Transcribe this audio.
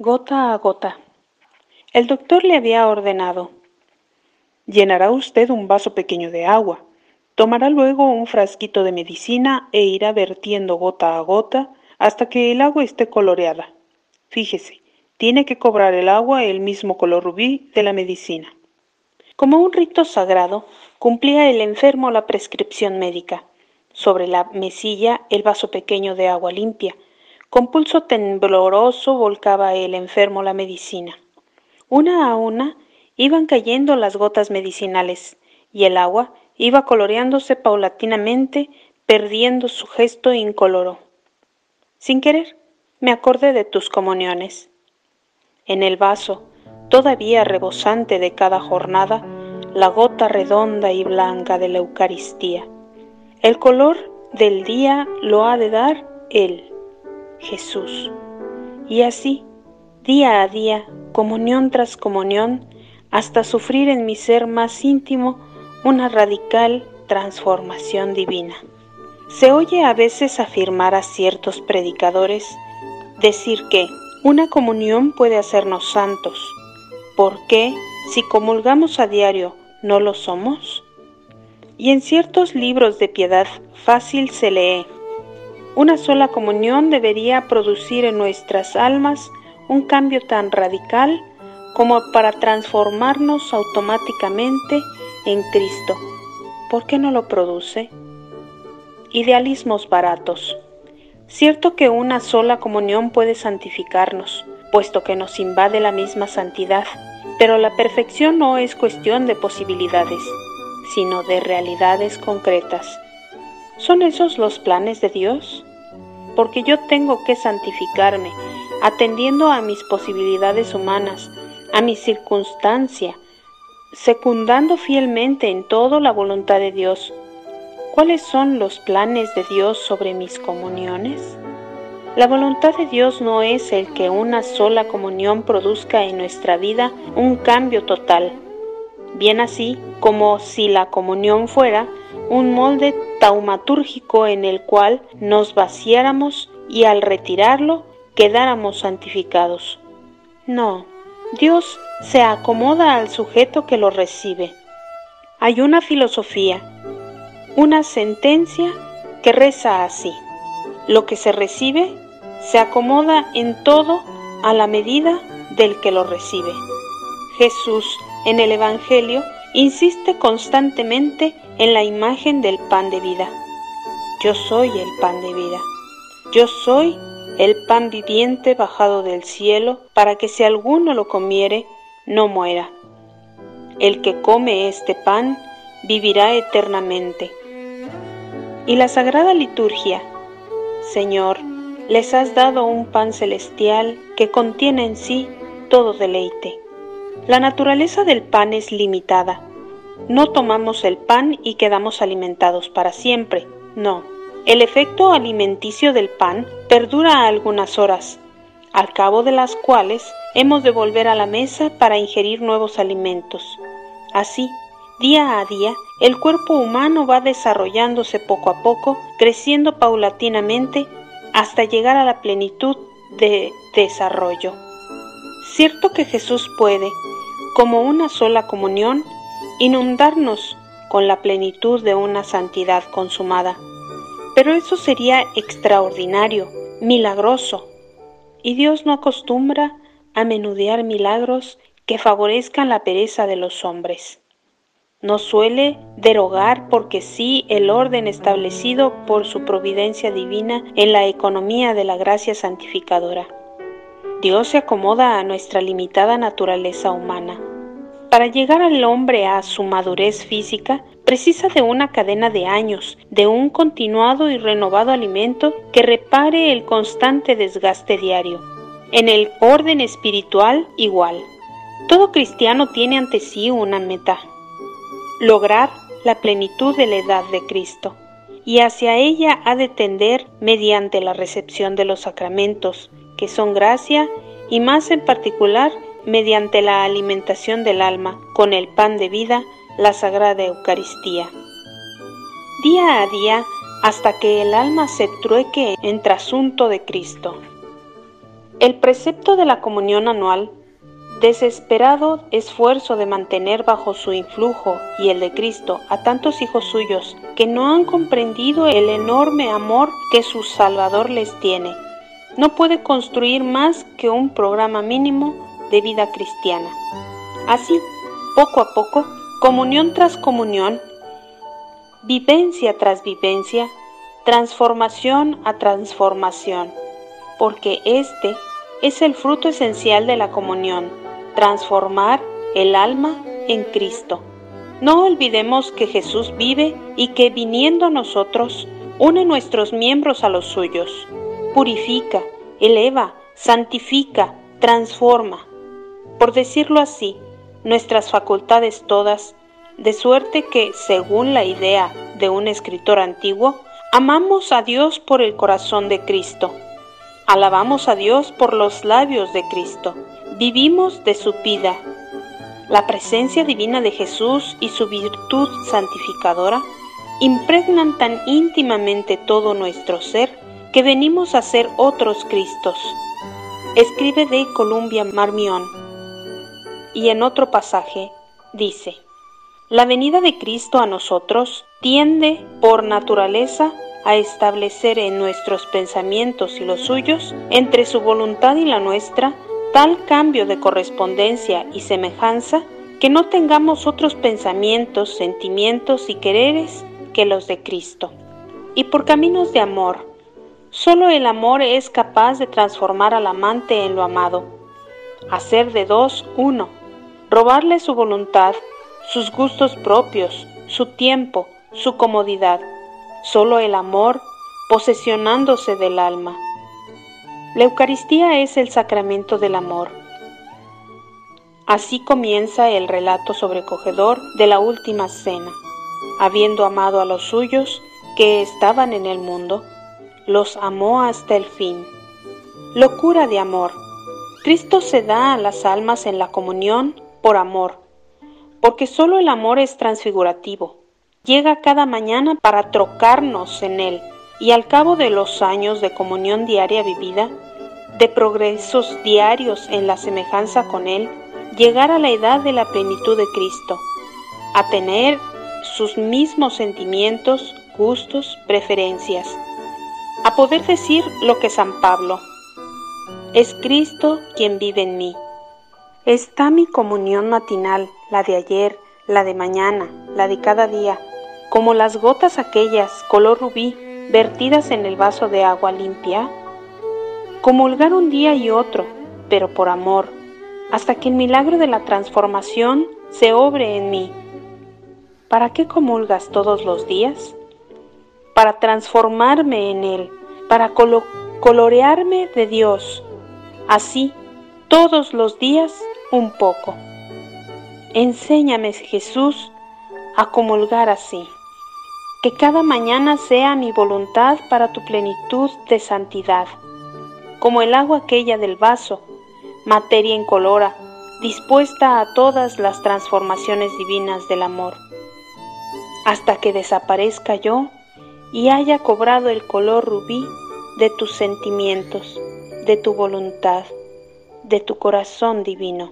gota a gota. El doctor le había ordenado, llenará usted un vaso pequeño de agua, tomará luego un frasquito de medicina e irá vertiendo gota a gota hasta que el agua esté coloreada. Fíjese, tiene que cobrar el agua el mismo color rubí de la medicina. Como un rito sagrado, cumplía el enfermo la prescripción médica. Sobre la mesilla el vaso pequeño de agua limpia, con pulso tembloroso volcaba el enfermo la medicina. Una a una iban cayendo las gotas medicinales y el agua iba coloreándose paulatinamente, perdiendo su gesto incoloro. Sin querer, me acordé de tus comuniones. En el vaso, todavía rebosante de cada jornada, la gota redonda y blanca de la Eucaristía. El color del día lo ha de dar Él. Jesús. Y así, día a día, comunión tras comunión, hasta sufrir en mi ser más íntimo una radical transformación divina. Se oye a veces afirmar a ciertos predicadores decir que una comunión puede hacernos santos. ¿Por qué, si comulgamos a diario, no lo somos? Y en ciertos libros de piedad fácil se lee, una sola comunión debería producir en nuestras almas un cambio tan radical como para transformarnos automáticamente en Cristo. ¿Por qué no lo produce? Idealismos baratos. Cierto que una sola comunión puede santificarnos, puesto que nos invade la misma santidad, pero la perfección no es cuestión de posibilidades, sino de realidades concretas. ¿Son esos los planes de Dios? Porque yo tengo que santificarme, atendiendo a mis posibilidades humanas, a mi circunstancia, secundando fielmente en todo la voluntad de Dios. ¿Cuáles son los planes de Dios sobre mis comuniones? La voluntad de Dios no es el que una sola comunión produzca en nuestra vida un cambio total, bien así como si la comunión fuera un molde taumatúrgico en el cual nos vaciáramos y al retirarlo quedáramos santificados. No, Dios se acomoda al sujeto que lo recibe. Hay una filosofía, una sentencia que reza así. Lo que se recibe se acomoda en todo a la medida del que lo recibe. Jesús en el Evangelio insiste constantemente en la imagen del pan de vida. Yo soy el pan de vida. Yo soy el pan viviente bajado del cielo para que si alguno lo comiere, no muera. El que come este pan vivirá eternamente. Y la sagrada liturgia, Señor, les has dado un pan celestial que contiene en sí todo deleite. La naturaleza del pan es limitada. No tomamos el pan y quedamos alimentados para siempre. No. El efecto alimenticio del pan perdura algunas horas, al cabo de las cuales hemos de volver a la mesa para ingerir nuevos alimentos. Así, día a día, el cuerpo humano va desarrollándose poco a poco, creciendo paulatinamente hasta llegar a la plenitud de desarrollo. Cierto que Jesús puede, como una sola comunión, inundarnos con la plenitud de una santidad consumada. Pero eso sería extraordinario, milagroso. Y Dios no acostumbra a menudear milagros que favorezcan la pereza de los hombres. No suele derogar porque sí el orden establecido por su providencia divina en la economía de la gracia santificadora. Dios se acomoda a nuestra limitada naturaleza humana. Para llegar al hombre a su madurez física, precisa de una cadena de años, de un continuado y renovado alimento que repare el constante desgaste diario. En el orden espiritual igual. Todo cristiano tiene ante sí una meta, lograr la plenitud de la edad de Cristo, y hacia ella ha de tender mediante la recepción de los sacramentos, que son gracia y más en particular mediante la alimentación del alma con el pan de vida, la Sagrada Eucaristía. Día a día hasta que el alma se trueque en trasunto de Cristo. El precepto de la comunión anual, desesperado esfuerzo de mantener bajo su influjo y el de Cristo a tantos hijos suyos que no han comprendido el enorme amor que su Salvador les tiene, no puede construir más que un programa mínimo de vida cristiana. Así, poco a poco, comunión tras comunión, vivencia tras vivencia, transformación a transformación, porque este es el fruto esencial de la comunión, transformar el alma en Cristo. No olvidemos que Jesús vive y que viniendo a nosotros, une nuestros miembros a los suyos, purifica, eleva, santifica, transforma. Por decirlo así, nuestras facultades todas, de suerte que, según la idea de un escritor antiguo, amamos a Dios por el corazón de Cristo, alabamos a Dios por los labios de Cristo, vivimos de su vida. La presencia divina de Jesús y su virtud santificadora impregnan tan íntimamente todo nuestro ser que venimos a ser otros Cristos. Escribe de Columbia Marmión y en otro pasaje dice, la venida de Cristo a nosotros tiende por naturaleza a establecer en nuestros pensamientos y los suyos, entre su voluntad y la nuestra, tal cambio de correspondencia y semejanza que no tengamos otros pensamientos, sentimientos y quereres que los de Cristo. Y por caminos de amor, solo el amor es capaz de transformar al amante en lo amado, hacer de dos uno, robarle su voluntad, sus gustos propios, su tiempo, su comodidad, solo el amor posesionándose del alma. La Eucaristía es el sacramento del amor. Así comienza el relato sobrecogedor de la última cena. Habiendo amado a los suyos que estaban en el mundo, los amó hasta el fin. Locura de amor. Cristo se da a las almas en la comunión por amor, porque solo el amor es transfigurativo. Llega cada mañana para trocarnos en él y al cabo de los años de comunión diaria vivida, de progresos diarios en la semejanza con Él, llegar a la edad de la plenitud de Cristo, a tener sus mismos sentimientos, gustos, preferencias, a poder decir lo que San Pablo, es Cristo quien vive en mí. Está mi comunión matinal, la de ayer, la de mañana, la de cada día, como las gotas aquellas color rubí vertidas en el vaso de agua limpia. Comulgar un día y otro, pero por amor, hasta que el milagro de la transformación se obre en mí. ¿Para qué comulgas todos los días? Para transformarme en Él, para colorearme de Dios. Así, todos los días un poco. Enséñame, Jesús, a comulgar así. Que cada mañana sea mi voluntad para tu plenitud de santidad, como el agua aquella del vaso, materia incolora, dispuesta a todas las transformaciones divinas del amor, hasta que desaparezca yo y haya cobrado el color rubí de tus sentimientos, de tu voluntad, de tu corazón divino.